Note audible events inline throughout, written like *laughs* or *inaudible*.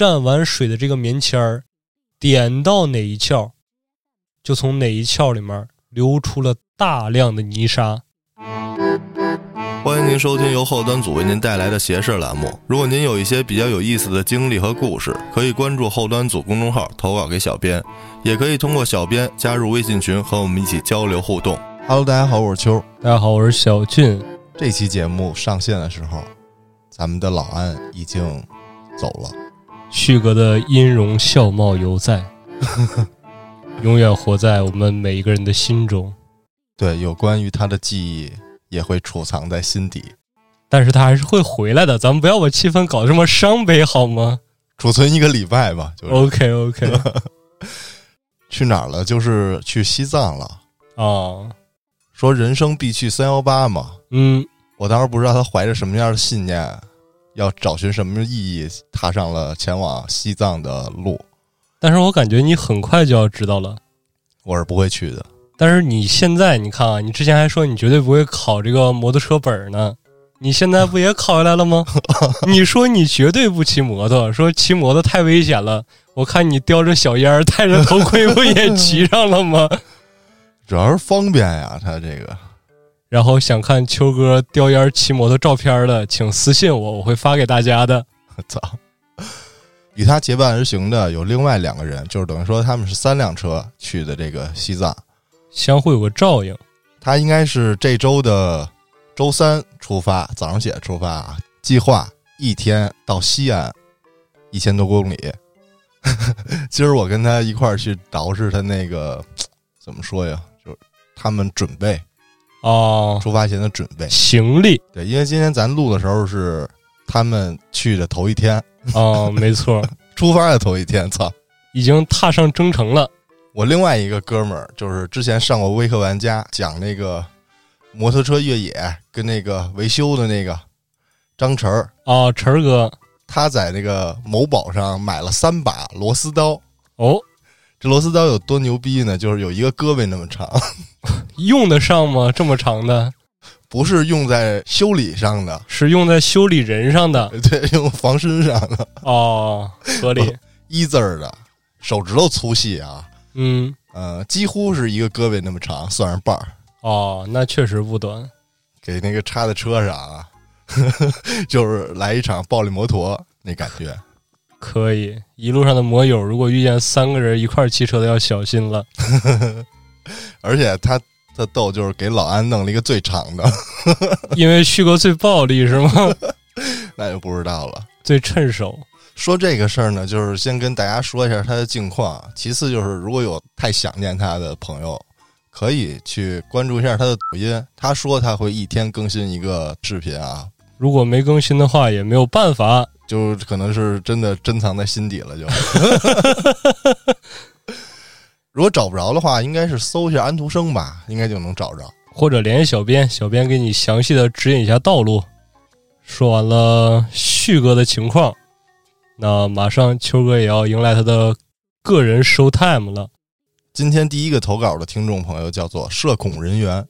蘸完水的这个棉签儿点到哪一窍，就从哪一窍里面流出了大量的泥沙。欢迎您收听由后端组为您带来的斜视栏目。如果您有一些比较有意思的经历和故事，可以关注后端组公众号投稿给小编，也可以通过小编加入微信群和我们一起交流互动。Hello，大家好，我是秋。大家好，我是小俊。这期节目上线的时候，咱们的老安已经走了。旭哥的音容笑貌犹在，*laughs* 永远活在我们每一个人的心中。对，有关于他的记忆也会储藏在心底，但是他还是会回来的，咱们不要把气氛搞这么伤悲好吗储存一个礼拜吧。就是、？OK OK，*laughs* 去哪儿了？就是去西藏了。啊，说人生必去三幺八嘛。嗯，我当时不知道他怀着什么样的信念，要找寻什么意义，踏上了前往西藏的路。但是我感觉你很快就要知道了。我是不会去的。但是你现在，你看啊，你之前还说你绝对不会考这个摩托车本儿呢，你现在不也考下来了吗？*laughs* 你说你绝对不骑摩托，说骑摩托太危险了。我看你叼着小烟儿，戴着头盔，不也骑上了吗？*laughs* 主要是方便呀，他这个然后想看秋哥叼烟儿骑摩托照片的，请私信我，我会发给大家的。我 *laughs* 操！与他结伴而行的有另外两个人，就是等于说他们是三辆车去的这个西藏。相互有个照应。他应该是这周的周三出发，早上起来出发啊，计划一天到西安一千多公里。*laughs* 今儿我跟他一块儿去捯饬他那个怎么说呀？就是他们准备哦，出发前的准备。行李对，因为今天咱录的时候是他们去的头一天，哦，没错，*laughs* 出发的头一天。操！已经踏上征程了。我另外一个哥们儿，就是之前上过微客玩家讲那个摩托车越野跟那个维修的那个张晨儿，哦，晨儿哥，他在那个某宝上买了三把螺丝刀。哦，这螺丝刀有多牛逼呢？就是有一个胳膊那么长，*laughs* 用得上吗？这么长的，不是用在修理上的，是用在修理人上的。*laughs* 对，用防身上的，哦，合理。*laughs* 一字儿的，手指头粗细啊，嗯，呃，几乎是一个胳膊那么长，算上把儿，哦，那确实不短。给那个插在车上啊，就是来一场暴力摩托那感觉。可以，一路上的摩友，如果遇见三个人一块儿骑车的，要小心了。*laughs* 而且他他逗，就是给老安弄了一个最长的，*laughs* 因为旭哥最暴力是吗？*laughs* 那就不知道了。最趁手。说这个事儿呢，就是先跟大家说一下他的近况。其次就是，如果有太想念他的朋友，可以去关注一下他的抖音。他说他会一天更新一个视频啊，如果没更新的话，也没有办法。就可能是真的珍藏在心底了就。*laughs* 如果找不着的话，应该是搜一下安徒生吧，应该就能找着。或者联系小编，小编给你详细的指引一下道路。说完了旭哥的情况，那马上秋哥也要迎来他的个人 show time 了。今天第一个投稿的听众朋友叫做社恐人员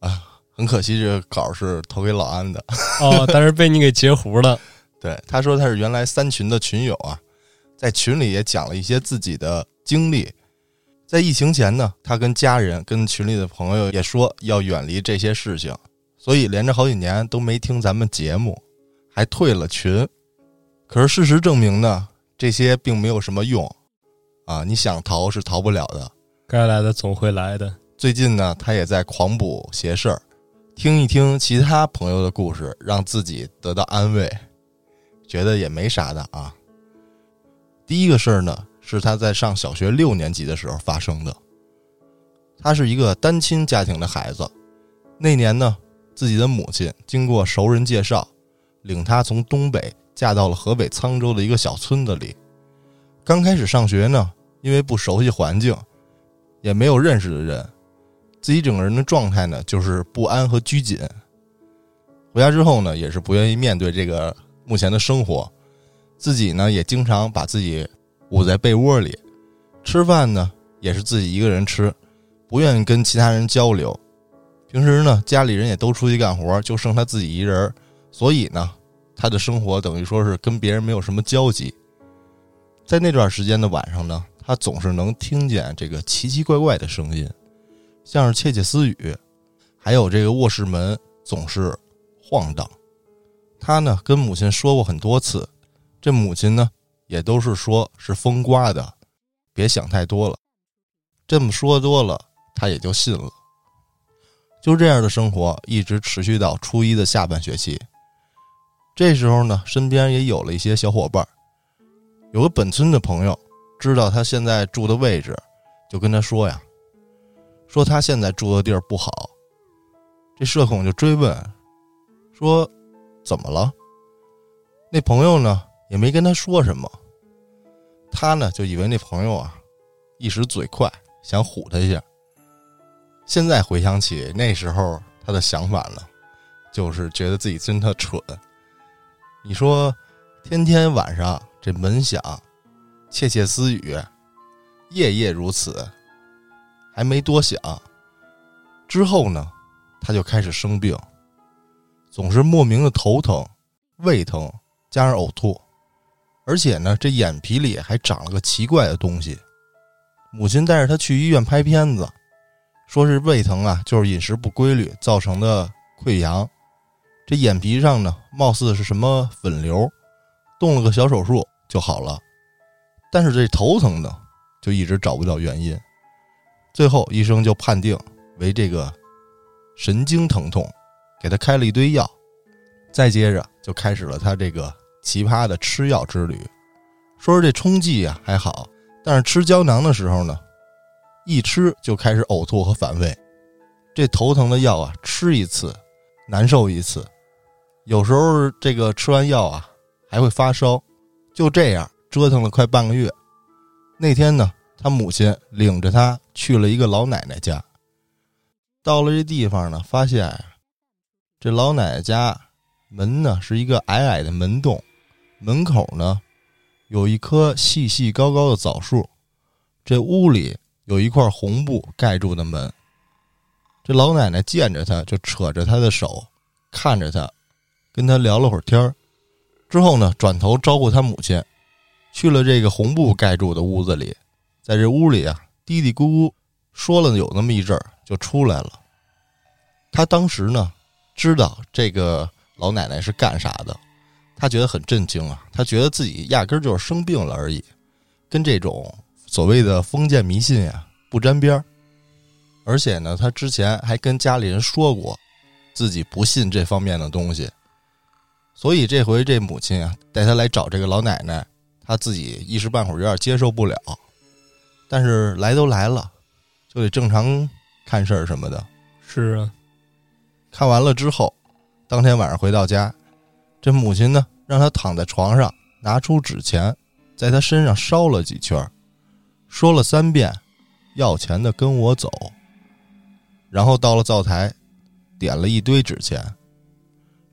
啊，很可惜这个稿是投给老安的。哦，但是被你给截胡了。对，他说他是原来三群的群友啊，在群里也讲了一些自己的经历。在疫情前呢，他跟家人、跟群里的朋友也说要远离这些事情，所以连着好几年都没听咱们节目，还退了群。可是事实证明呢，这些并没有什么用啊！你想逃是逃不了的。该来的总会来的。最近呢，他也在狂补邪事儿，听一听其他朋友的故事，让自己得到安慰，觉得也没啥的啊。第一个事儿呢，是他在上小学六年级的时候发生的。他是一个单亲家庭的孩子，那年呢，自己的母亲经过熟人介绍，领他从东北嫁到了河北沧州的一个小村子里。刚开始上学呢，因为不熟悉环境，也没有认识的人，自己整个人的状态呢就是不安和拘谨。回家之后呢，也是不愿意面对这个目前的生活，自己呢也经常把自己捂在被窝里，吃饭呢也是自己一个人吃，不愿意跟其他人交流。平时呢，家里人也都出去干活，就剩他自己一人，所以呢，他的生活等于说是跟别人没有什么交集。在那段时间的晚上呢，他总是能听见这个奇奇怪怪的声音，像是窃窃私语，还有这个卧室门总是晃荡。他呢跟母亲说过很多次，这母亲呢也都是说是风刮的，别想太多了。这么说多了，他也就信了。就这样的生活一直持续到初一的下半学期。这时候呢，身边也有了一些小伙伴。有个本村的朋友知道他现在住的位置，就跟他说呀：“说他现在住的地儿不好。”这社恐就追问说：“怎么了？”那朋友呢也没跟他说什么，他呢就以为那朋友啊一时嘴快，想唬他一下。现在回想起那时候他的想法呢，就是觉得自己真的蠢。你说，天天晚上。这门响，窃窃私语，夜夜如此，还没多想。之后呢，他就开始生病，总是莫名的头疼、胃疼，加上呕吐，而且呢，这眼皮里还长了个奇怪的东西。母亲带着他去医院拍片子，说是胃疼啊，就是饮食不规律造成的溃疡。这眼皮上呢，貌似是什么粉瘤，动了个小手术。就好了，但是这头疼呢，就一直找不到原因。最后医生就判定为这个神经疼痛，给他开了一堆药。再接着就开始了他这个奇葩的吃药之旅。说是这冲剂啊还好，但是吃胶囊的时候呢，一吃就开始呕吐和反胃。这头疼的药啊，吃一次难受一次，有时候这个吃完药啊还会发烧。就这样折腾了快半个月，那天呢，他母亲领着他去了一个老奶奶家。到了这地方呢，发现这老奶奶家门呢是一个矮矮的门洞，门口呢有一棵细细高高的枣树，这屋里有一块红布盖住的门。这老奶奶见着他就扯着他的手，看着他，跟他聊了会儿天儿。之后呢，转头招呼他母亲，去了这个红布盖住的屋子里，在这屋里啊，嘀嘀咕咕说了有那么一阵儿，就出来了。他当时呢，知道这个老奶奶是干啥的，他觉得很震惊啊，他觉得自己压根儿就是生病了而已，跟这种所谓的封建迷信呀不沾边儿。而且呢，他之前还跟家里人说过，自己不信这方面的东西。所以这回这母亲啊带他来找这个老奶奶，他自己一时半会儿有点接受不了，但是来都来了，就得正常看事儿什么的。是啊，看完了之后，当天晚上回到家，这母亲呢让他躺在床上，拿出纸钱，在他身上烧了几圈，说了三遍“要钱的跟我走”，然后到了灶台，点了一堆纸钱，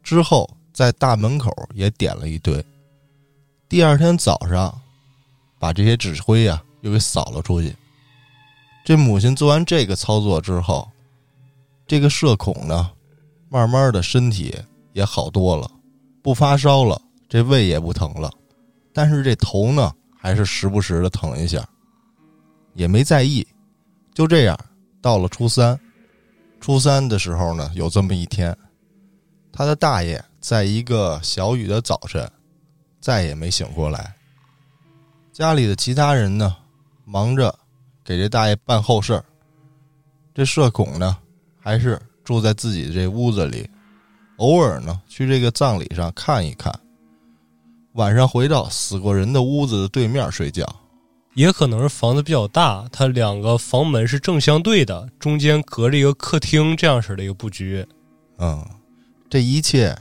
之后。在大门口也点了一堆。第二天早上，把这些纸灰呀又给扫了出去。这母亲做完这个操作之后，这个社恐呢，慢慢的身体也好多了，不发烧了，这胃也不疼了，但是这头呢，还是时不时的疼一下，也没在意。就这样，到了初三，初三的时候呢，有这么一天，他的大爷。在一个小雨的早晨，再也没醒过来。家里的其他人呢，忙着给这大爷办后事。这社恐呢，还是住在自己这屋子里，偶尔呢去这个葬礼上看一看。晚上回到死过人的屋子的对面睡觉。也可能是房子比较大，它两个房门是正相对的，中间隔着一个客厅，这样式的一个布局。嗯，这一切。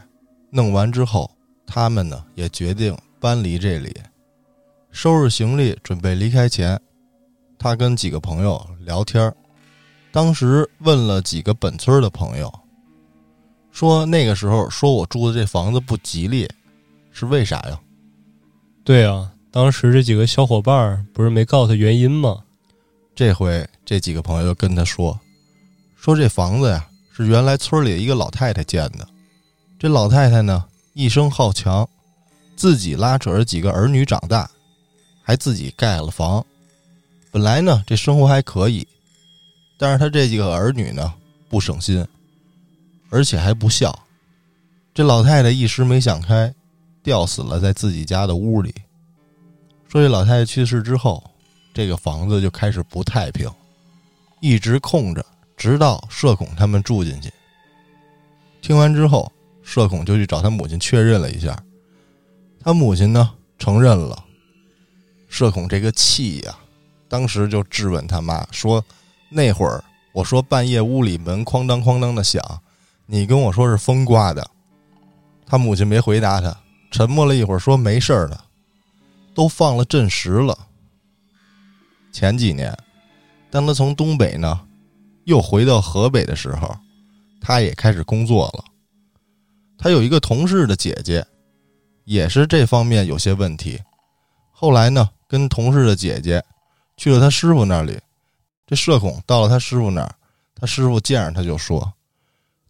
弄完之后，他们呢也决定搬离这里，收拾行李准备离开前，他跟几个朋友聊天当时问了几个本村的朋友，说那个时候说我住的这房子不吉利，是为啥呀？对啊，当时这几个小伙伴不是没告诉他原因吗？这回这几个朋友跟他说，说这房子呀是原来村里一个老太太建的。这老太太呢，一生好强，自己拉扯着几个儿女长大，还自己盖了房。本来呢，这生活还可以，但是他这几个儿女呢不省心，而且还不孝。这老太太一时没想开，吊死了在自己家的屋里。说这老太太去世之后，这个房子就开始不太平，一直空着，直到社恐他们住进去。听完之后，社恐就去找他母亲确认了一下，他母亲呢承认了。社恐这个气呀，当时就质问他妈说：“那会儿我说半夜屋里门哐当哐当的响，你跟我说是风刮的。”他母亲没回答他，沉默了一会儿说：“没事儿的，都放了阵时了。”前几年，当他从东北呢又回到河北的时候，他也开始工作了。他有一个同事的姐姐，也是这方面有些问题。后来呢，跟同事的姐姐去了他师傅那里。这社恐到了他师傅那儿，他师傅见着他就说：“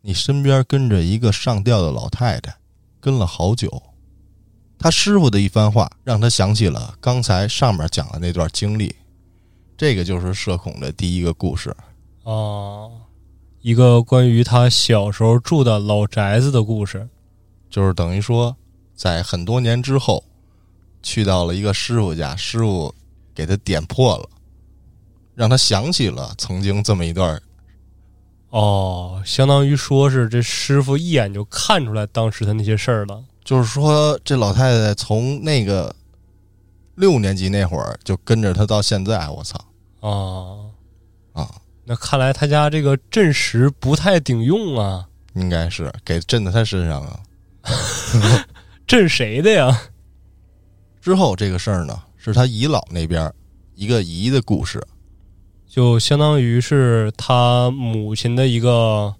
你身边跟着一个上吊的老太太，跟了好久。”他师傅的一番话让他想起了刚才上面讲的那段经历。这个就是社恐的第一个故事。哦，一个关于他小时候住的老宅子的故事。就是等于说，在很多年之后，去到了一个师傅家，师傅给他点破了，让他想起了曾经这么一段。哦，相当于说是这师傅一眼就看出来当时的那些事儿了。就是说，这老太太从那个六年级那会儿就跟着他到现在，我操哦，啊！那看来他家这个镇石不太顶用啊。应该是给震在他身上啊。*laughs* 震谁的呀？之后这个事儿呢，是他姨姥那边一个姨的故事，就相当于是他母亲的一个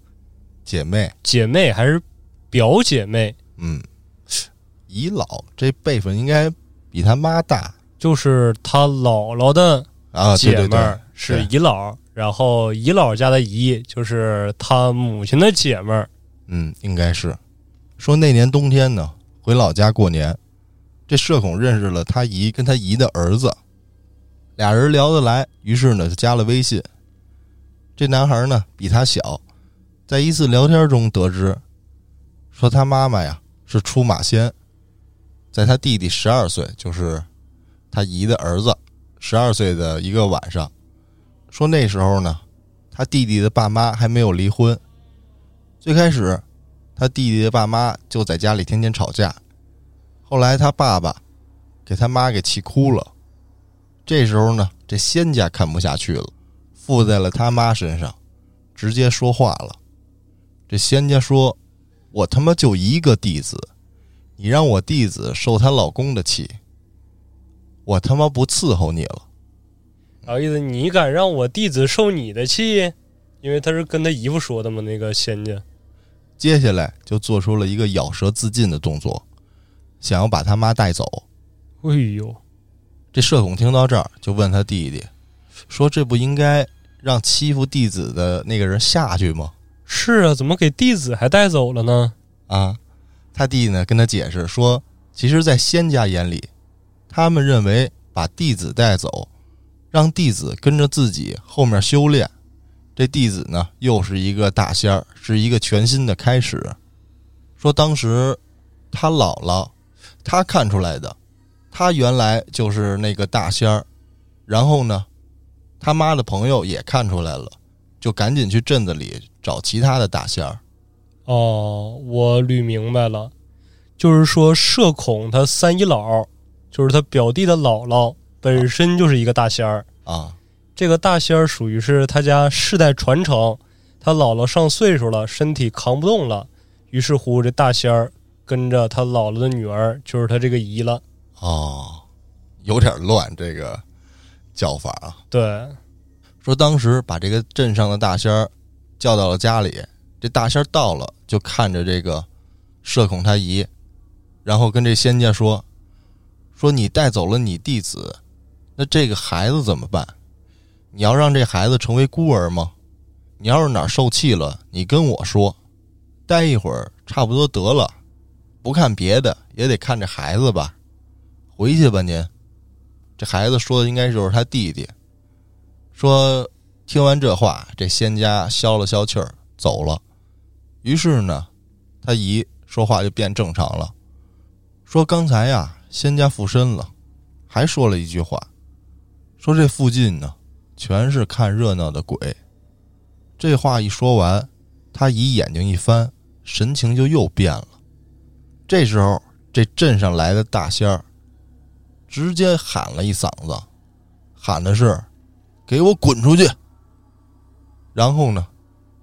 姐妹，姐妹还是表姐妹？嗯，姨姥这辈分应该比他妈大。就是他姥姥的啊，对姐妹儿是姨姥，然后姨姥家的姨就是他母亲的姐妹儿。嗯，应该是。说那年冬天呢，回老家过年，这社恐认识了他姨跟他姨的儿子，俩人聊得来，于是呢就加了微信。这男孩呢比他小，在一次聊天中得知，说他妈妈呀是出马仙，在他弟弟十二岁，就是他姨的儿子十二岁的一个晚上，说那时候呢，他弟弟的爸妈还没有离婚。最开始，他弟弟的爸妈就在家里天天吵架，后来他爸爸给他妈给气哭了。这时候呢，这仙家看不下去了，附在了他妈身上，直接说话了。这仙家说：“我他妈就一个弟子，你让我弟子受她老公的气，我他妈不伺候你了。”啥意思你敢让我弟子受你的气？因为他是跟他姨夫说的嘛，那个仙家。接下来就做出了一个咬舌自尽的动作，想要把他妈带走。哎呦，这社恐听到这儿，就问他弟弟说：“这不应该让欺负弟子的那个人下去吗是啊，怎么给弟子还带走了呢？？”啊，他弟弟呢跟他解释说：“其实，在仙家眼里，他们认为把弟子带走，让弟子跟着自己后面修炼，这弟子呢又是一个大仙儿，是一个全新的开始。说当时他姥姥，他看出来的，他原来就是那个大仙儿，然后呢，他妈的朋友也看出来了，就赶紧去镇子里找其他的大仙儿。哦，我捋明白了，就是说社恐他三姨姥，就是他表弟的姥姥，本身就是一个大仙儿。啊，这个大仙儿属于是他家世代传承，他姥姥上岁数了，身体扛不动了，于是乎这大仙儿跟着他姥姥的女儿，就是他这个姨了。哦，有点乱这个叫法啊。对，说当时把这个镇上的大仙儿叫到了家里，这大仙儿到了就看着这个社恐他姨，然后跟这仙家说：“说你带走了你弟子，那这个孩子怎么办？你要让这孩子成为孤儿吗？你要是哪儿受气了，你跟我说，待一会儿差不多得了。不看别的，也得看这孩子吧。回去吧您。”这孩子说的应该就是他弟弟。说听完这话，这仙家消了消气儿走了。于是呢，他姨说话就变正常了，说刚才呀，仙家附身了，还说了一句话，说这附近呢全是看热闹的鬼。这话一说完，他姨眼睛一翻，神情就又变了。这时候，这镇上来的大仙儿直接喊了一嗓子，喊的是：“给我滚出去！”然后呢，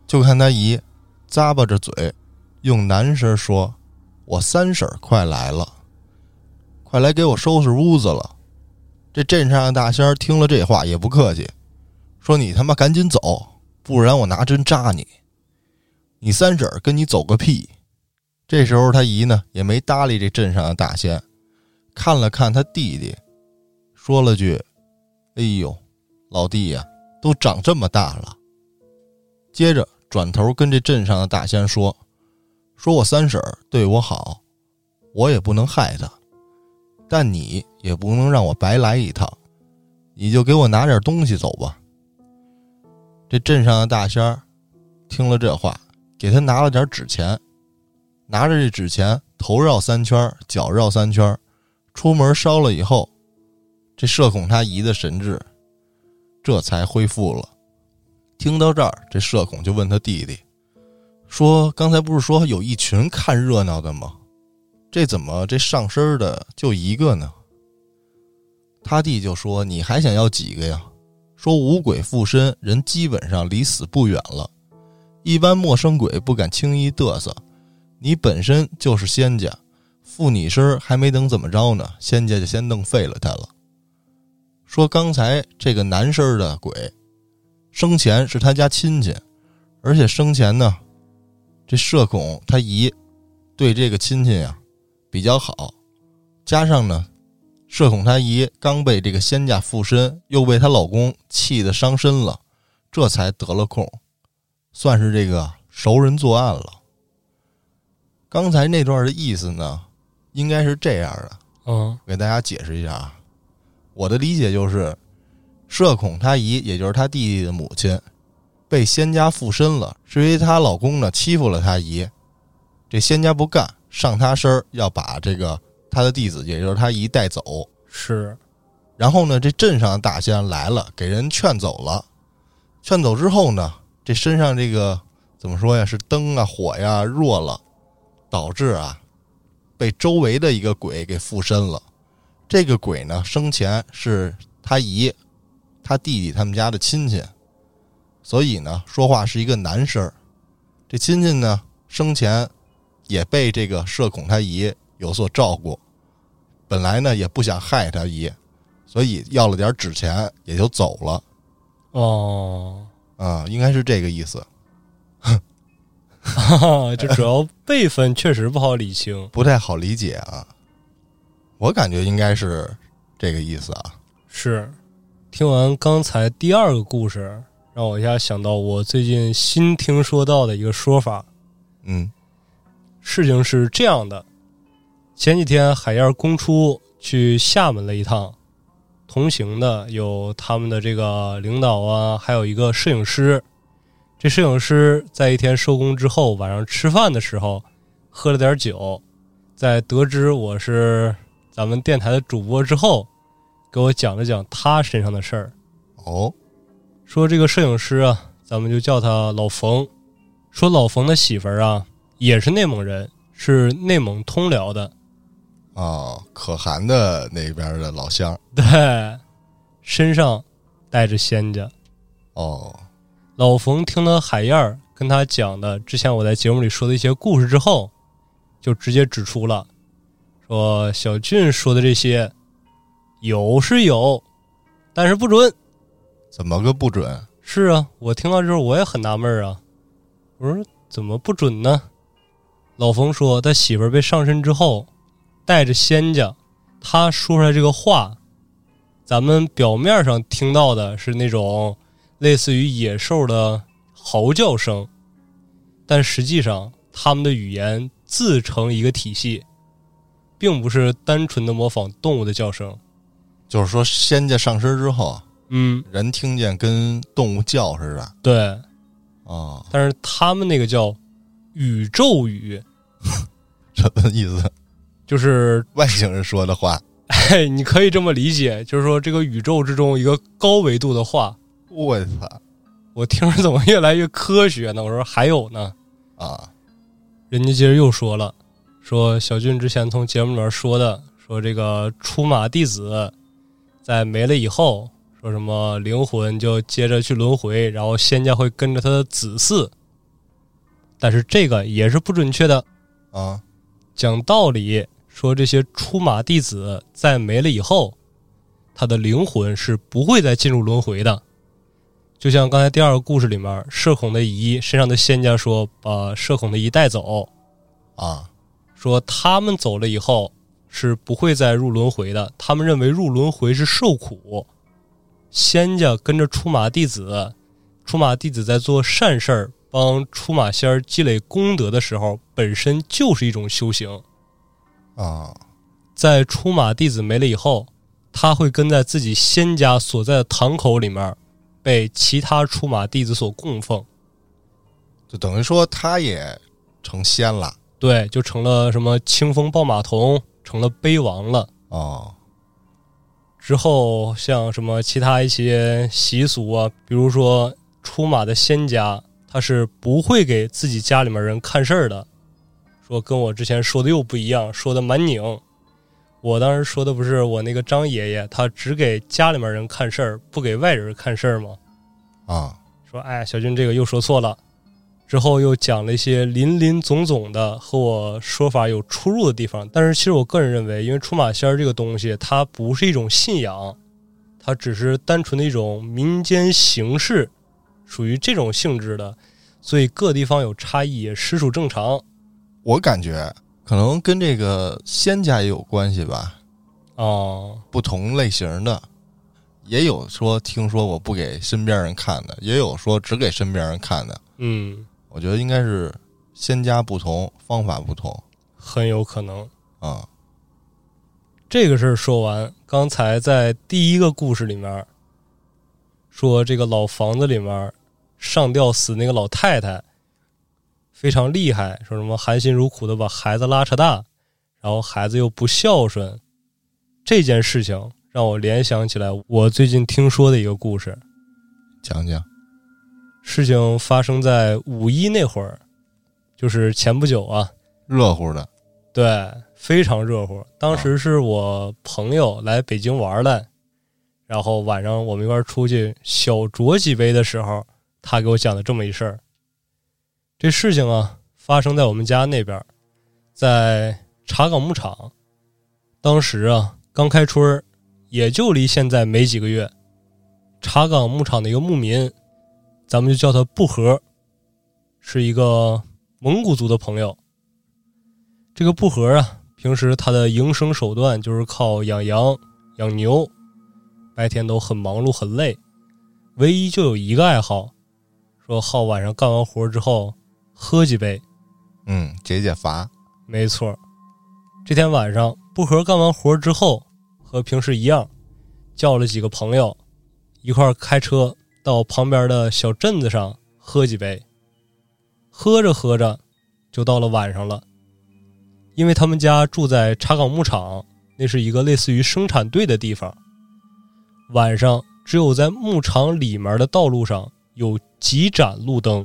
就看他姨咂巴着嘴，用男声说：“我三婶快来了，快来给我收拾屋子了。”这镇上的大仙听了这话也不客气，说：“你他妈赶紧走，不然我拿针扎你！你三婶跟你走个屁！”这时候他姨呢也没搭理这镇上的大仙，看了看他弟弟，说了句：“哎呦，老弟呀，都长这么大了。”接着转头跟这镇上的大仙说：“说我三婶对我好，我也不能害她，但你也不能让我白来一趟，你就给我拿点东西走吧。”这镇上的大仙听了这话，给他拿了点纸钱。拿着这纸钱，头绕三圈，脚绕三圈，出门烧了以后，这社恐他姨的神智这才恢复了。听到这儿，这社恐就问他弟弟说：“刚才不是说有一群看热闹的吗？这怎么这上身的就一个呢？”他弟就说：“你还想要几个呀？说五鬼附身，人基本上离死不远了，一般陌生鬼不敢轻易嘚瑟。”你本身就是仙家，附你身还没等怎么着呢，仙家就先弄废了他了。说刚才这个男身的鬼，生前是他家亲戚，而且生前呢，这社恐他姨对这个亲戚呀比较好，加上呢，社恐他姨刚被这个仙家附身，又被她老公气得伤身了，这才得了空，算是这个熟人作案了。刚才那段的意思呢，应该是这样的。嗯，给大家解释一下啊。我的理解就是，社恐他姨，也就是他弟弟的母亲，被仙家附身了，是因为她老公呢欺负了她姨，这仙家不干，上他身要把这个他的弟子，也就是他姨带走。是，然后呢，这镇上的大仙来了，给人劝走了。劝走之后呢，这身上这个怎么说呀？是灯啊，火呀弱了。导致啊，被周围的一个鬼给附身了。这个鬼呢，生前是他姨、他弟弟他们家的亲戚，所以呢，说话是一个男声这亲戚呢，生前也被这个社恐他姨有所照顾，本来呢也不想害他姨，所以要了点纸钱也就走了。哦，啊，应该是这个意思。哈，这主要辈分确实不好理清，*laughs* 不太好理解啊。我感觉应该是这个意思啊。是，听完刚才第二个故事，让我一下想到我最近新听说到的一个说法。嗯，事情是这样的：前几天海燕公出去厦门了一趟，同行的有他们的这个领导啊，还有一个摄影师。这摄影师在一天收工之后，晚上吃饭的时候喝了点酒，在得知我是咱们电台的主播之后，给我讲了讲他身上的事儿。哦，说这个摄影师啊，咱们就叫他老冯。说老冯的媳妇儿啊，也是内蒙人，是内蒙通辽的。哦，可汗的那边的老乡。对，身上带着仙家。哦。老冯听了海燕儿跟他讲的之前我在节目里说的一些故事之后，就直接指出了，说小俊说的这些有是有，但是不准。怎么个不准？是啊，我听到之后我也很纳闷啊。我说怎么不准呢？老冯说他媳妇儿被上身之后带着仙家，他说出来这个话，咱们表面上听到的是那种。类似于野兽的嚎叫声，但实际上他们的语言自成一个体系，并不是单纯的模仿动物的叫声。就是说仙家上身之后，嗯，人听见跟动物叫似的对，啊，但是他们那个叫宇宙语，*laughs* 什么意思？就是外星人说的话，嘿，你可以这么理解，就是说这个宇宙之中一个高维度的话。我操我听着怎么越来越科学呢？我说还有呢，啊！人家接着又说了，说小俊之前从节目里面说的，说这个出马弟子在没了以后，说什么灵魂就接着去轮回，然后仙家会跟着他的子嗣，但是这个也是不准确的。啊，讲道理说，这些出马弟子在没了以后，他的灵魂是不会再进入轮回的。就像刚才第二个故事里面，社恐的姨身上的仙家说把社恐的姨带走，啊，说他们走了以后是不会再入轮回的。他们认为入轮回是受苦，仙家跟着出马弟子，出马弟子在做善事儿，帮出马仙儿积累功德的时候，本身就是一种修行。啊，在出马弟子没了以后，他会跟在自己仙家所在的堂口里面，被其他出马弟子所供奉。就等于说他也成仙了对，就成了什么清风抱马童，成了碑王了。哦，之后像什么其他一些习俗啊，比如说出马的仙家，他是不会给自己家里面人看事儿的。说跟我之前说的又不一样，说的蛮拧。我当时说的不是我那个张爷爷，他只给家里面人看事儿，不给外人看事儿吗？啊，说哎，小军这个又说错了。之后又讲了一些林林总总的和我说法有出入的地方，但是其实我个人认为，因为出马仙儿这个东西，它不是一种信仰，它只是单纯的一种民间形式，属于这种性质的，所以各地方有差异也实属正常我感觉可能跟这个仙家也有关系吧，哦。不同类型的，也有说听说我不给身边人看的，也有说只给身边人看的。嗯，我觉得应该是仙家不同，方法不同很有可能。啊。这个事儿说完，刚才在第一个故事里面说这个老房子里面上吊死那个老太太非常厉害，说什么含辛茹苦的把孩子拉扯大，然后孩子又不孝顺，这件事情让我联想起来我最近听说的一个故事。讲讲事情发生在五一那会儿，就是前不久啊，热乎的对，非常热乎。当时是我朋友来北京玩来，然后晚上我们一块儿出去小酌几杯的时候，他给我讲的这么一事儿。这事情啊，发生在我们家那边，在茶岗牧场。当时啊，刚开春，也就离现在没几个月。茶岗牧场的一个牧民，咱们就叫他布和，是一个蒙古族的朋友。这个布和啊，平时他的营生手段就是靠养羊、养牛，白天都很忙碌很累，唯一就有一个爱好，说好晚上干完活之后喝几杯。嗯，解解乏没错，这天晚上布和干完活之后，和平时一样，叫了几个朋友一块儿开车到旁边的小镇子上喝几杯。喝着喝着，就到了晚上了。因为他们家住在茶岗牧场，那是一个类似于生产队的地方。晚上只有在牧场里面的道路上有几盏路灯，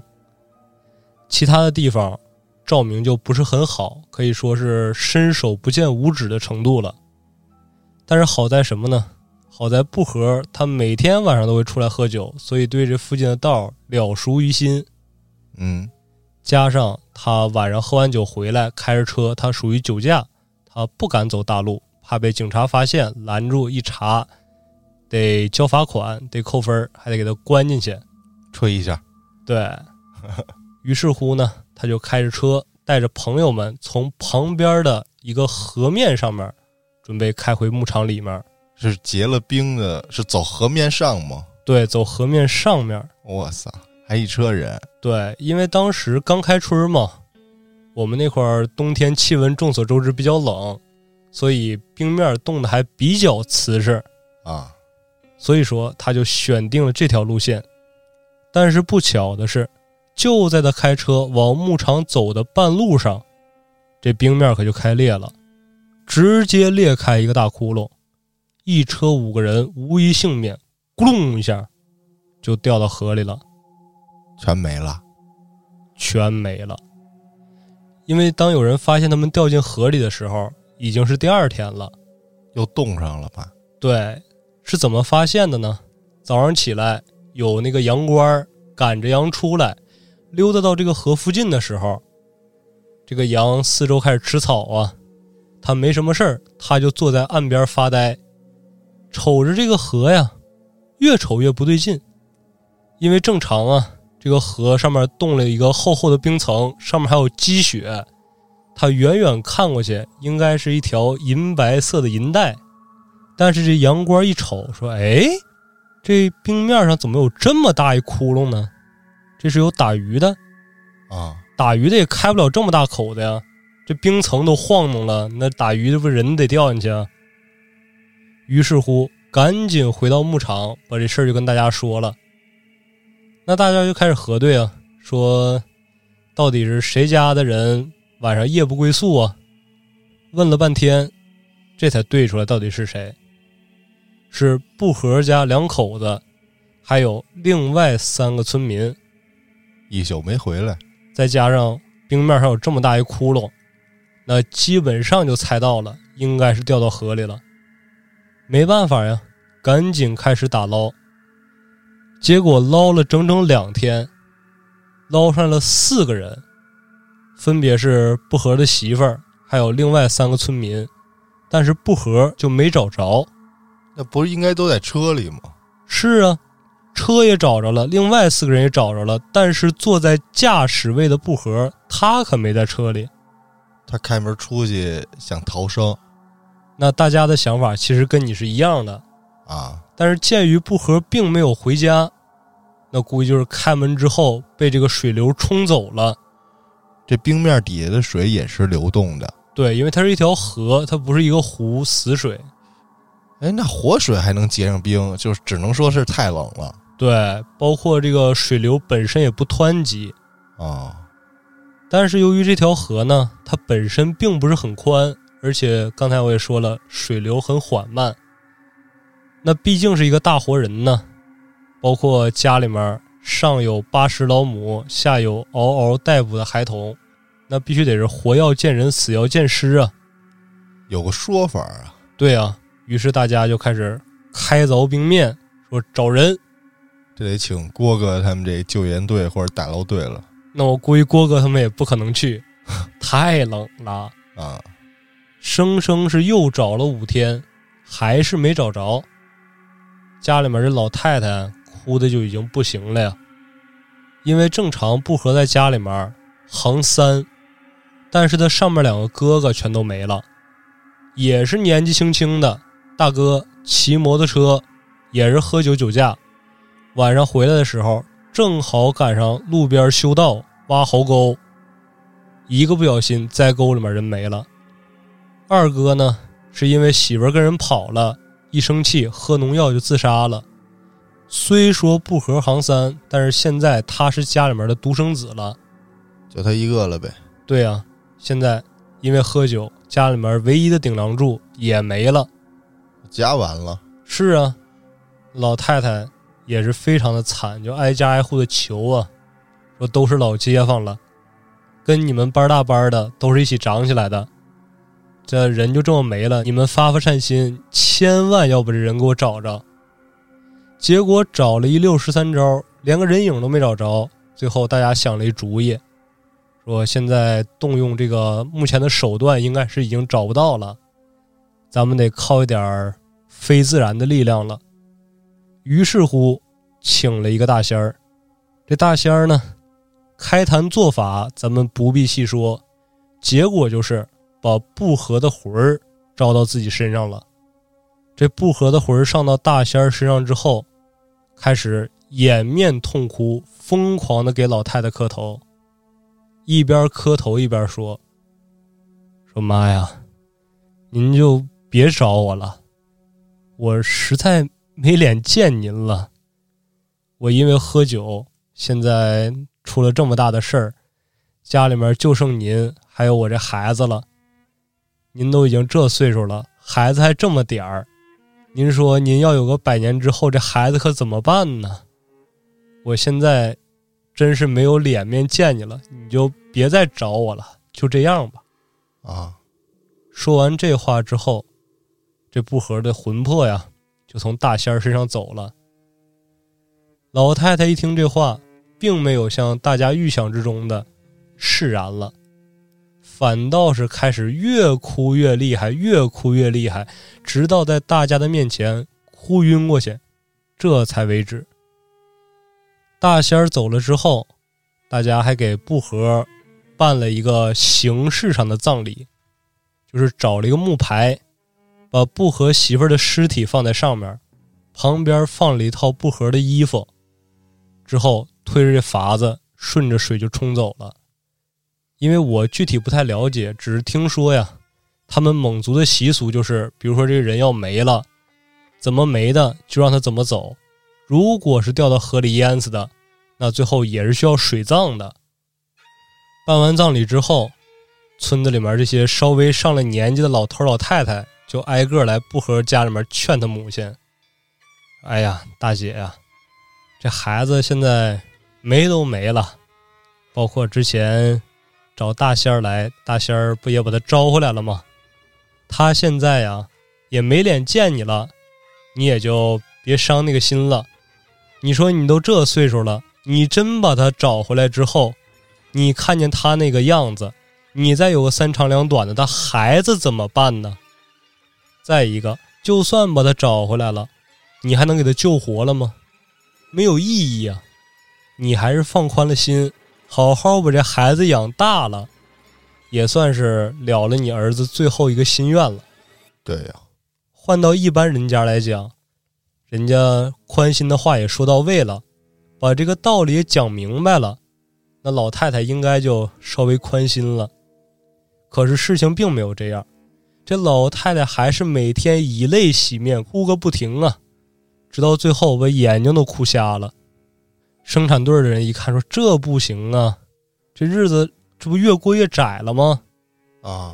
其他的地方照明就不是很好，可以说是伸手不见五指的程度了。但是好在什么呢？好在布和他每天晚上都会出来喝酒，所以对这附近的道了熟于心。嗯加上他晚上喝完酒回来，开着车，他属于酒驾，他不敢走大路，怕被警察发现拦住一查，得交罚款，得扣分，还得给他关进去。吹一下对 *laughs* 于是乎呢，他就开着车，带着朋友们从旁边的一个河面上面，准备开回牧场里面。是结了冰的，是走河面上吗？对，走河面上面。哇塞，还一车人对，因为当时刚开春嘛，我们那块儿冬天气温众所周知比较冷，所以冰面冻得还比较瓷实。啊，所以说他就选定了这条路线。但是不巧的是，就在他开车往牧场走的半路上，这冰面可就开裂了，直接裂开一个大窟窿，一车五个人无一幸免，咕隆一下就掉到河里了，全没了。全没了。因为当有人发现他们掉进河里的时候，已经是第二天了。又冻上了吧？对，是怎么发现的呢？早上起来，有那个羊倌赶着羊出来，溜达到这个河附近的时候，这个羊四周开始吃草啊，他没什么事儿，他就坐在岸边发呆，瞅着这个河呀，越瞅越不对劲，因为正常啊，这个河上面冻了一个厚厚的冰层，上面还有积雪，他远远看过去，应该是一条银白色的银带。但是这羊倌一瞅，说：“哎，这冰面上怎么有这么大一窟窿呢？这是有打鱼的，啊，打鱼的也开不了这么大口的呀。这冰层都晃动了，那打鱼的不人得掉进去啊。”于是乎，赶紧回到牧场，把这事儿就跟大家说了。那大家就开始核对啊，说到底是谁家的人晚上夜不归宿啊？问了半天，这才对出来到底是谁。是布和家两口子，还有另外三个村民，一宿没回来。再加上冰面上有这么大一窟窿，那基本上就猜到了，应该是掉到河里了。没办法呀，赶紧开始打捞。结果捞了整整两天，捞上了四个人，分别是布和的媳妇儿，还有另外三个村民，但是布和就没找着。那不是应该都在车里吗？是啊，车也找着了，另外四个人也找着了，但是坐在驾驶位的布和，他可没在车里。他开门出去想逃生那大家的想法其实跟你是一样的，啊，但是鉴于布和并没有回家，那估计就是开门之后被这个水流冲走了。这冰面底下的水也是流动的。对，因为它是一条河，它不是一个湖死水。哎，那活水还能结上冰，就只能说是太冷了对，包括这个水流本身也不湍急，啊。但是由于这条河呢，它本身并不是很宽，而且刚才我也说了，水流很缓慢。那毕竟是一个大活人呢，包括家里面上有八十老母，下有嗷嗷待哺的孩童，那必须得是活要见人，死要见尸啊。有个说法啊，对啊，于是大家就开始开凿冰面，说找人。这得请郭哥他们这救援队或者打捞队了那我估计郭哥他们也不可能去，*laughs* 太冷了。啊。生生是又找了五天，还是没找着。家里面这老太太哭的就已经不行了呀，因为正常不和在家里面行三，但是他上面两个哥哥全都没了，也是年纪轻轻的大哥骑摩托车，也是喝酒酒驾，晚上回来的时候正好赶上路边修道挖壕沟，一个不小心栽沟里面人没了。二哥呢，是因为媳妇跟人跑了，一生气喝农药就自杀了。虽说不和行三，但是现在他是家里面的独生子了。就他一个了呗。对呀、现在因为喝酒，家里面唯一的顶梁柱也没了。家完了，是啊，老太太也是非常的惨，就挨家挨户的求啊，说都是老街坊了，跟你们班大班的都是一起长起来的，这人就这么没了，你们发发善心，千万要把这人给我找着。结果找了一溜十三招，连个人影都没找着。最后大家想了一主意，说现在动用这个目前的手段，应该是已经找不到了，咱们得靠一点非自然的力量了。于是乎，请了一个大仙儿。这大仙儿呢，开坛做法，咱们不必细说。结果就是把不和的魂儿招到自己身上了。这不和的魂儿上到大仙儿身上之后，开始掩面痛哭，疯狂的给老太太磕头，一边磕头一边说：“说妈呀，您就别找我了。我实在没脸见您了。我因为喝酒，现在出了这么大的事儿，家里面就剩您还有我这孩子了。您都已经这岁数了，孩子还这么点儿，您说您要有个百年之后，这孩子可怎么办呢？我现在真是没有脸面见你了，你就别再找我了，就这样吧。啊，说完这话之后，这不和的魂魄呀，就从大仙儿身上走了。老太太一听这话，并没有像大家预想之中的释然了，反倒是开始越哭越厉害，越哭越厉害，直到在大家的面前哭晕过去，这才为止。大仙儿走了之后，大家还给布和办了一个形式上的葬礼，就是找了一个木牌，把不和媳妇儿的尸体放在上面，旁边放了一套不和的衣服。之后推着这筏子顺着水就冲走了，因为我具体不太了解，只是听说呀，他们蒙族的习俗就是，比如说这个人要没了，怎么没的就让他怎么走，如果是掉到河里淹死的，那最后也是需要水葬的。办完葬礼之后，村子里面这些稍微上了年纪的老头老太太就挨个来不和家里面劝他母亲：“哎呀，大姐呀。”这孩子现在没都没了，包括之前找大仙儿来，大仙儿不也把他招回来了吗？他现在呀也没脸见你了，你也就别伤那个心了。你说你都这岁数了，你真把他找回来之后，你看见他那个样子，你再有个三长两短的，他孩子怎么办呢？再一个，就算把他找回来了，你还能给他救活了吗？没有意义啊！你还是放宽了心，好好把这孩子养大了，也算是了了你儿子最后一个心愿了。对呀，换到一般人家来讲，人家宽心的话也说到位了，把这个道理也讲明白了，那老太太应该就稍微宽心了。可是事情并没有这样，这老太太还是每天以泪洗面，哭个不停啊。直到最后，把眼睛都哭瞎了。生产队的人一看，说：“这不行啊，这日子这不越过越窄了吗？”啊，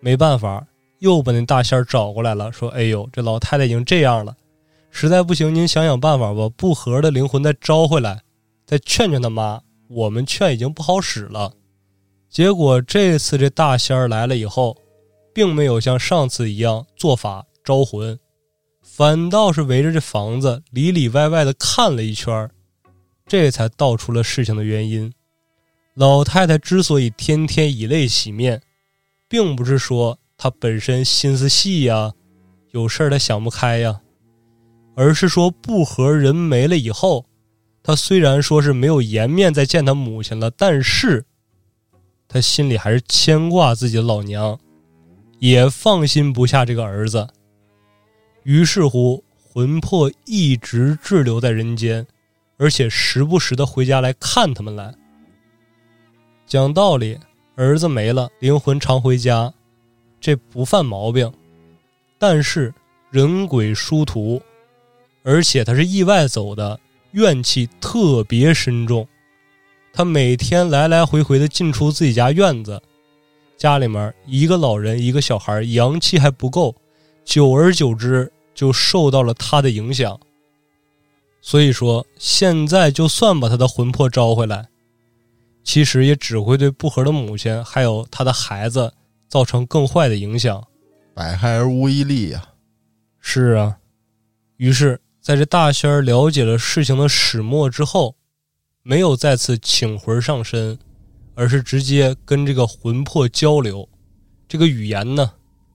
没办法，又把那大仙儿找过来了，说：“哎呦，这老太太已经这样了，实在不行，您想想办法吧，不和的灵魂再招回来，再劝劝他妈。我们劝已经不好使了。”结果这次这大仙儿来了以后，并没有像上次一样做法招魂。反倒是围着这房子里里外外的看了一圈这才道出了事情的原因。老太太之所以天天以泪洗面，并不是说她本身心思细呀，有事儿她想不开呀，而是说不和人没了以后，她虽然说是没有颜面再见她母亲了，但是他心里还是牵挂自己的老娘，也放心不下这个儿子。于是乎，魂魄一直滞留在人间，而且时不时的回家来看他们来。讲道理，儿子没了，灵魂常回家，这不犯毛病。但是人鬼殊途，而且他是意外走的，怨气特别深重。他每天来来回回的进出自己家院子，家里面一个老人一个小孩，阳气还不够，久而久之。就受到了他的影响，所以说现在就算把他的魂魄招回来，其实也只会对不和的母亲还有他的孩子造成更坏的影响，百害而无一利呀。是啊，于是在这大仙儿了解了事情的始末之后，没有再次请魂上身，而是直接跟这个魂魄交流，这个语言呢，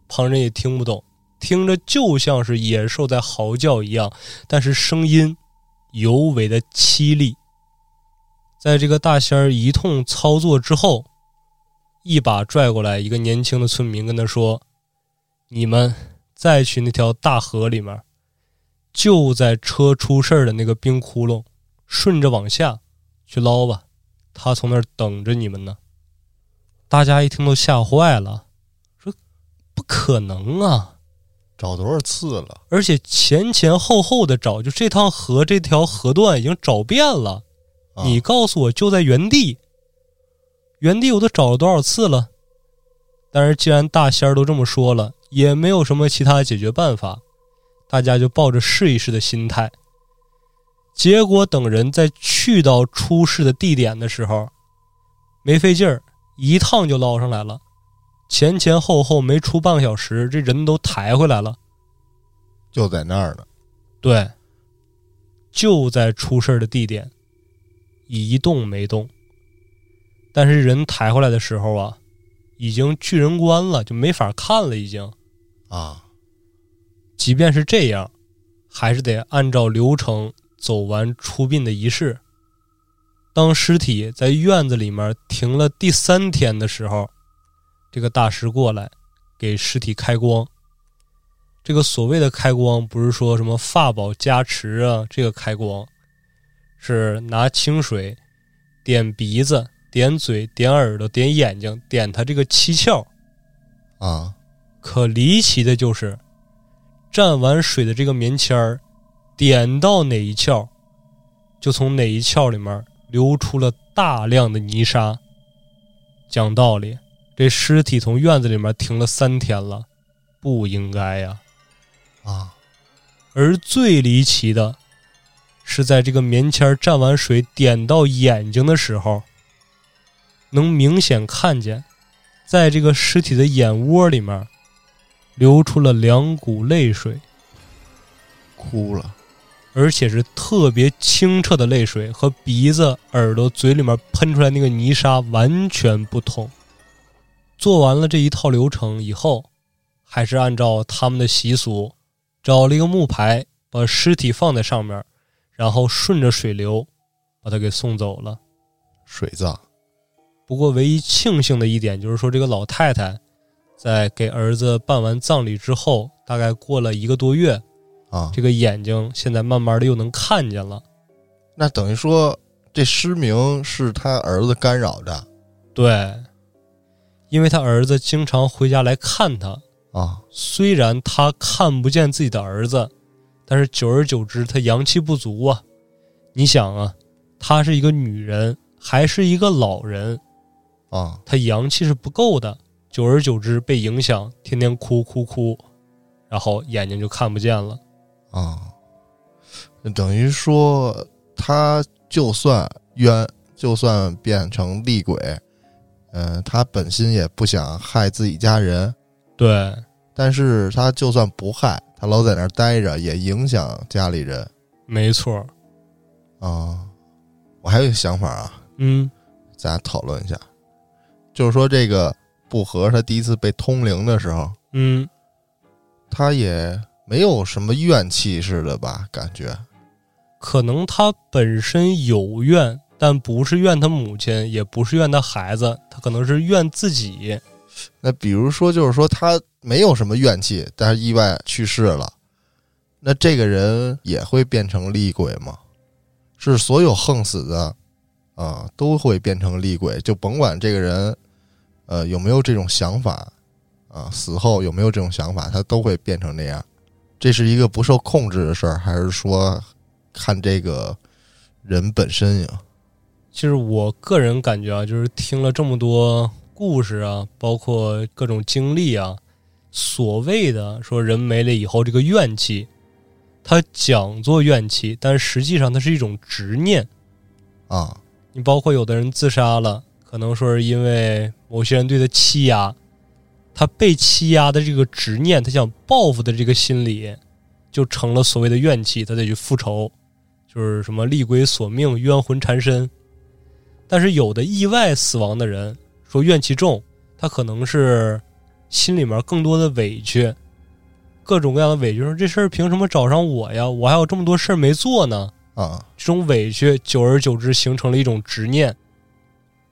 旁人也听不懂。听着就像是野兽在嚎叫一样，但是声音尤为的凄厉。在这个大仙儿一通操作之后，一把拽过来一个年轻的村民，跟他说：“你们再去那条大河里面，就在车出事儿的那个冰窟窿，顺着往下去捞吧，他从那儿等着你们呢。”大家一听都吓坏了，说：“不可能啊！”找多少次了？而且前前后后的找，就这趟河这条河段已经找遍了。啊你告诉我就在原地，原地我都找了多少次了？但是既然大仙儿都这么说了，也没有什么其他解决办法，大家就抱着试一试的心态。结果等人在去到出事的地点的时候，没费劲儿，一趟就捞上来了。前前后后没出半个小时，这人都抬回来了。就在那儿呢。对，就在出事的地点，一动没动。但是人抬回来的时候啊，已经巨人关了，就没法看了。已经，啊，即便是这样，还是得按照流程走完出殡的仪式。当尸体在院子里面停了第三天的时候，这个大师过来给尸体开光。这个所谓的开光，不是说什么法宝加持啊，这个开光是拿清水点鼻子、点嘴、点耳朵、点眼睛、点他这个七窍。啊，可离奇的就是，蘸完水的这个棉签儿，点到哪一窍，就从哪一窍里面流出了大量的泥沙。讲道理，这尸体从院子里面停了三天了，不应该呀。啊，而最离奇的，是在这个棉签蘸完水点到眼睛的时候，能明显看见，在这个尸体的眼窝里面，流出了两股泪水，哭了。而且是特别清澈的泪水，和鼻子、耳朵、嘴里面喷出来那个泥沙完全不同。做完了这一套流程以后，还是按照他们的习俗，找了一个木牌，把尸体放在上面，然后顺着水流把他给送走了。水葬不过，唯一庆幸的一点就是说，这个老太太在给儿子办完葬礼之后，大概过了一个多月，啊，这个眼睛现在慢慢的又能看见了。那等于说这失明是他儿子干扰的对，因为他儿子经常回家来看他，啊虽然他看不见自己的儿子，但是久而久之，他阳气不足啊。你想啊，她是一个女人，还是一个老人，啊她阳气是不够的，久而久之被影响，天天哭哭哭，然后眼睛就看不见了。啊，那等于说他就算冤，就算变成厉鬼，嗯、他本心也不想害自己家人，对，但是他就算不害，他老在那儿待着，也影响家里人没错。啊。我还有一个想法啊，嗯咱俩讨论一下，就是说这个不和他第一次被通灵的时候，嗯，他也没有什么怨气似的吧？感觉可能他本身有怨，但不是怨他母亲，也不是怨他孩子，他可能是怨自己。那比如说，就是说他没有什么怨气，但是意外去世了，那这个人也会变成厉鬼吗？是所有横死的啊、都会变成厉鬼，就甭管这个人呃有没有这种想法啊、死后有没有这种想法，他都会变成那样。这是一个不受控制的事儿，还是说看这个人本身呀？其实我个人感觉啊，就是听了这么多故事啊，包括各种经历啊，所谓的说人没了以后这个怨气，它讲作怨气，但实际上它是一种执念。啊你包括有的人自杀了，可能说是因为某些人对他欺压，他被欺压的这个执念，他想报复的这个心理，就成了所谓的怨气，他得去复仇，就是什么厉鬼索命、冤魂缠身。但是有的意外死亡的人，说怨气重，他可能是心里面更多的委屈，各种各样的委屈，说这事儿凭什么找上我呀？我还有这么多事儿没做呢。啊这种委屈，久而久之形成了一种执念。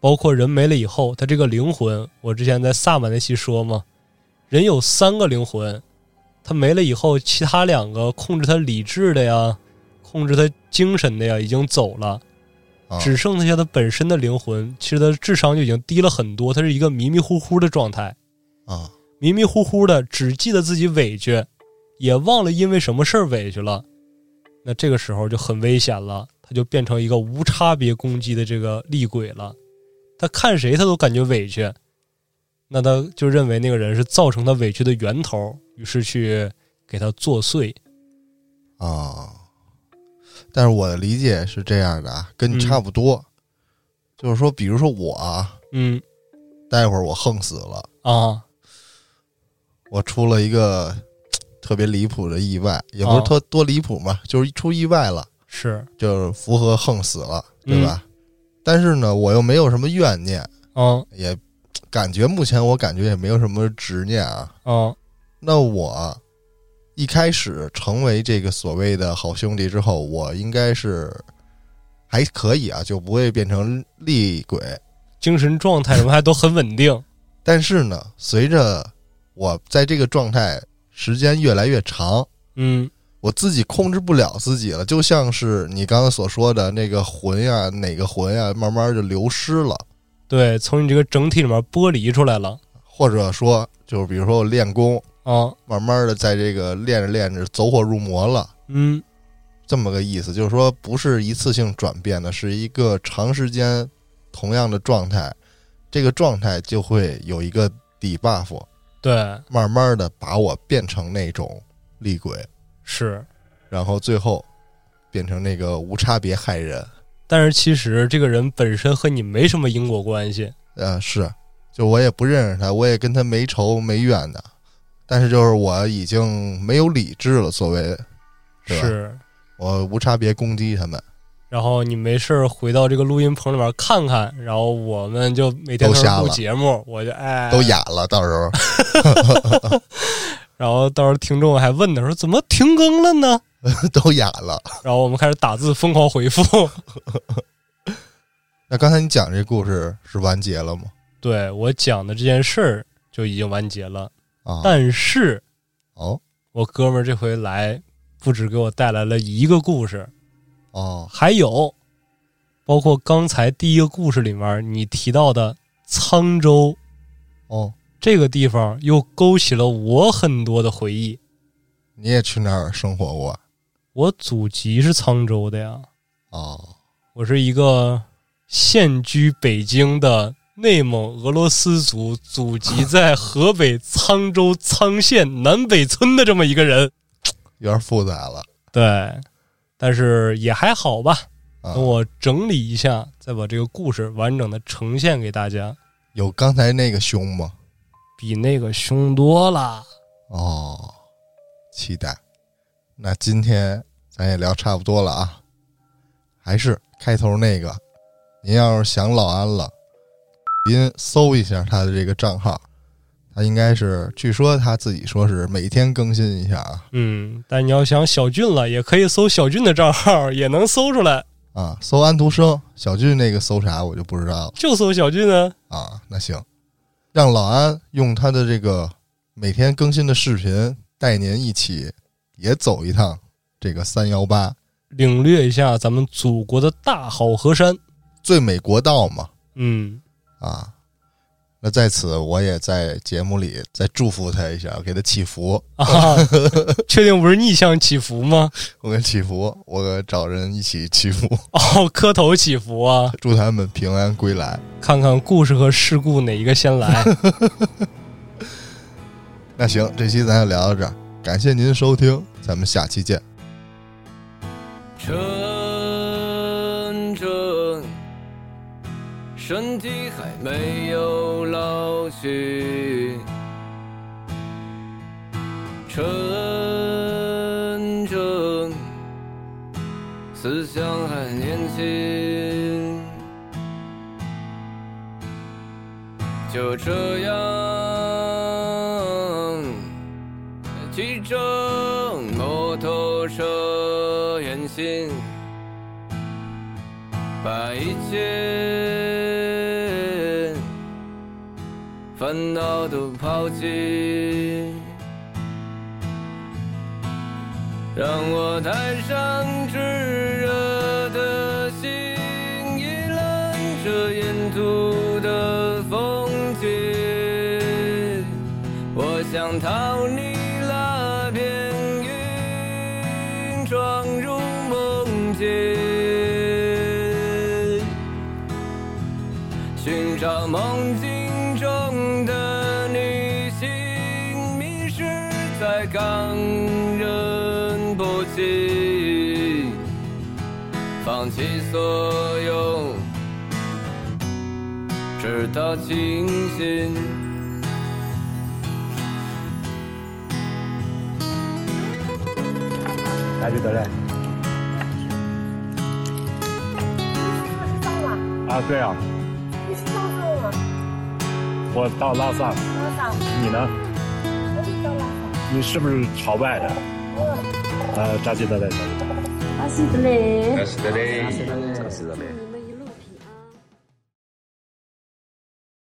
包括人没了以后，他这个灵魂，我之前在萨满那期说嘛，人有三个灵魂，他没了以后，其他两个控制他理智的呀，控制他精神的呀，已经走了，啊只剩下他本身的灵魂，其实他智商就已经低了很多，他是一个迷迷糊糊的状态。啊迷迷糊糊的，只记得自己委屈，也忘了因为什么事儿委屈了，那这个时候就很危险了，他就变成一个无差别攻击的这个厉鬼了。他看谁他都感觉委屈，那他就认为那个人是造成他委屈的源头，于是去给他作祟。啊，但是我的理解是这样的啊，跟你差不多，就是说，比如说我啊，嗯。待会儿我横死了，啊。我出了一个特别离谱的意外，也不是哦特多离谱嘛，就是出意外了，是。就是符合横死了，嗯对吧？但是呢，我又没有什么怨念，啊也感觉目前我感觉也没有什么执念啊。啊那我一开始成为这个所谓的好兄弟之后，我应该是还可以啊，就不会变成厉鬼。精神状态什么还都很稳定。但是呢，随着我在这个状态时间越来越长，嗯我自己控制不了自己了，就像是你刚刚所说的那个魂呀，哪个魂呀，慢慢就流失了，对，从你这个整体里面剥离出来了。或者说，就是比如说我练功，啊慢慢的在这个练着练着走火入魔了。嗯这么个意思，就是说不是一次性转变的，是一个长时间同样的状态，这个状态就会有一个底 buff，对慢慢的把我变成那种厉鬼，是。然后最后变成那个无差别害人。但是其实这个人本身和你没什么因果关系。呃，是，就我也不认识他，我也跟他没仇没怨的，但是就是我已经没有理智了，所谓的，是。我无差别攻击他们，然后你没事儿回到这个录音棚里面看看，然后我们就每天都录节目，我就哎都哑了，到时候 *laughs* 然后到时候听众还问呢说怎么停更了呢？*laughs* 都哑了。然后我们开始打字疯狂回复。*laughs* 那刚才你讲这故事是完结了吗？对我讲的这件事儿就已经完结了，啊，但是哦我哥们儿这回来不止给我带来了一个故事，哦还有包括刚才第一个故事里面你提到的沧州哦，这个地方，又勾起了我很多的回忆。你也去那儿生活过？我祖籍是沧州的呀，哦我是一个现居北京的内蒙俄罗斯族，祖籍在河北沧州沧县南北村的这么一个人。有点复杂了对，但是也还好吧。啊等。我整理一下，再把这个故事完整的呈现给大家，有刚才那个凶吗？比那个凶多了。哦，期待。那今天咱也聊差不多了啊，还是开头那个，您要是想老安了，您搜一下他的这个账号，他应该是，据说他自己说是每天更新一下啊嗯，但你要想小俊了，也可以搜小俊的账号，也能搜出来，啊，搜安徒生，小俊那个搜啥我就不知道了就搜小俊啊。啊。那行，让老安用他的这个每天更新的视频带您一起也走一趟这个三幺八领略一下咱们祖国的大好河山。最美国道嘛。嗯，啊。那在此，我也在节目里再祝福他一下，给他祈福。啊，确定不是逆向祈福吗？我给祈福，我找人一起祈福，哦，磕头祈福啊！祝他们平安归来。看看故事和事故哪一个先来。*laughs* 那行，这期咱就聊到这儿，感谢您收听，咱们下期见。晨身体还没有老去。晨晨，思想还年轻。就这样，骑着摩托车远行，把一切烦恼都抛弃，让我带上炙热的心，一览这沿途。所有，直到清醒。哪里的嘞？啊，对啊，你？我到拉萨，拉萨，你呢？我也到拉萨。你是不是朝拜的？嗯，呃，扎西德勒。阿西德勒。阿西德勒，阿西德勒。